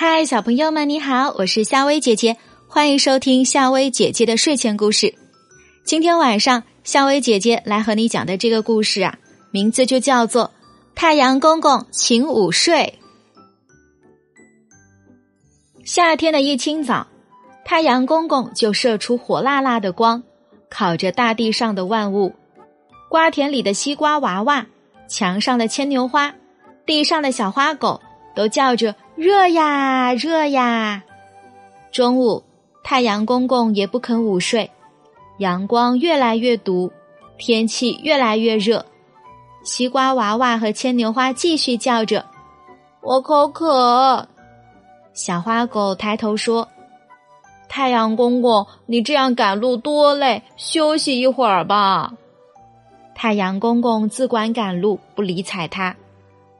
嗨，小朋友们，你好，我是夏薇姐姐，欢迎收听夏薇姐姐的睡前故事。今天晚上，夏薇姐姐来和你讲的这个故事啊，名字就叫做《太阳公公请午睡》。夏天的一清早，太阳公公就射出火辣辣的光，烤着大地上的万物，瓜田里的西瓜娃娃，墙上的牵牛花，地上的小花狗。都叫着热呀热呀！中午，太阳公公也不肯午睡，阳光越来越毒，天气越来越热。西瓜娃娃和牵牛花继续叫着：“我口渴。”小花狗抬头说：“太阳公公，你这样赶路多累，休息一会儿吧。”太阳公公自管赶路，不理睬他。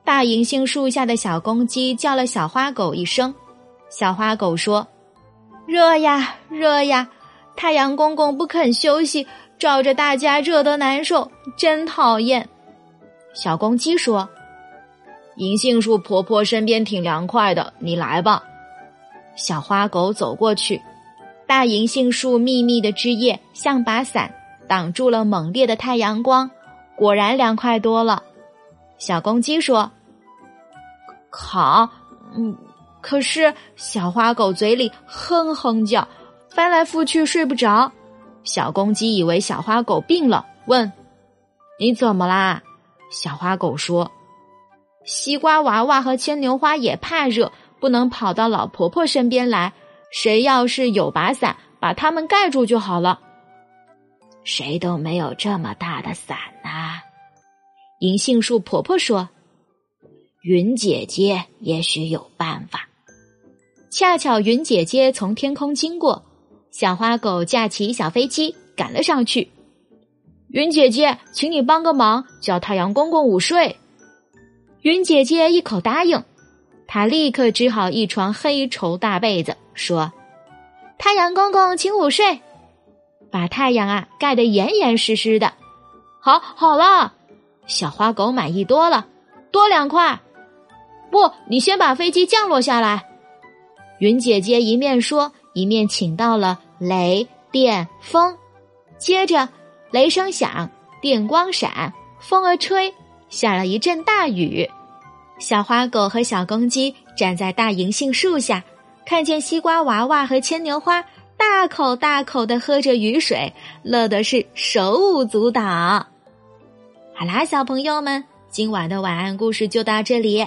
大银杏树下的小公鸡叫了小花狗一声，小花狗说：“热呀，热呀！太阳公公不肯休息，照着大家热得难受，真讨厌。”小公鸡说：“银杏树婆婆身边挺凉快的，你来吧。”小花狗走过去，大银杏树密密的枝叶像把伞，挡住了猛烈的太阳光，果然凉快多了。小公鸡说。好，嗯，可是小花狗嘴里哼哼叫，翻来覆去睡不着。小公鸡以为小花狗病了，问：“你怎么啦？”小花狗说：“西瓜娃娃和牵牛花也怕热，不能跑到老婆婆身边来。谁要是有把伞，把它们盖住就好了。”谁都没有这么大的伞呐。银杏树婆婆说。云姐姐也许有办法。恰巧云姐姐从天空经过，小花狗架起小飞机赶了上去。云姐姐，请你帮个忙，叫太阳公公午睡。云姐姐一口答应，她立刻织好一床黑绸大被子，说：“太阳公公，请午睡。”把太阳啊盖得严严实实的。好，好了，小花狗满意多了，多两块。不，你先把飞机降落下来。云姐姐一面说，一面请到了雷电风。接着，雷声响，电光闪，风儿吹，下了一阵大雨。小花狗和小公鸡站在大银杏树下，看见西瓜娃娃和牵牛花大口大口的喝着雨水，乐的是手舞足蹈。好啦，小朋友们，今晚的晚安故事就到这里。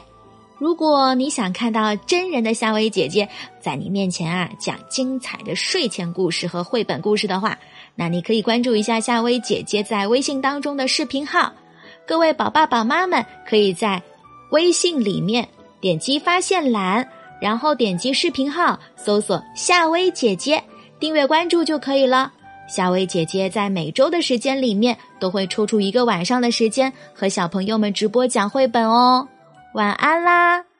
如果你想看到真人的夏薇姐姐在你面前啊讲精彩的睡前故事和绘本故事的话，那你可以关注一下夏薇姐姐在微信当中的视频号。各位宝爸宝妈们可以在微信里面点击发现栏，然后点击视频号，搜索夏薇姐姐，订阅关注就可以了。夏薇姐姐在每周的时间里面都会抽出一个晚上的时间和小朋友们直播讲绘本哦。晚安啦。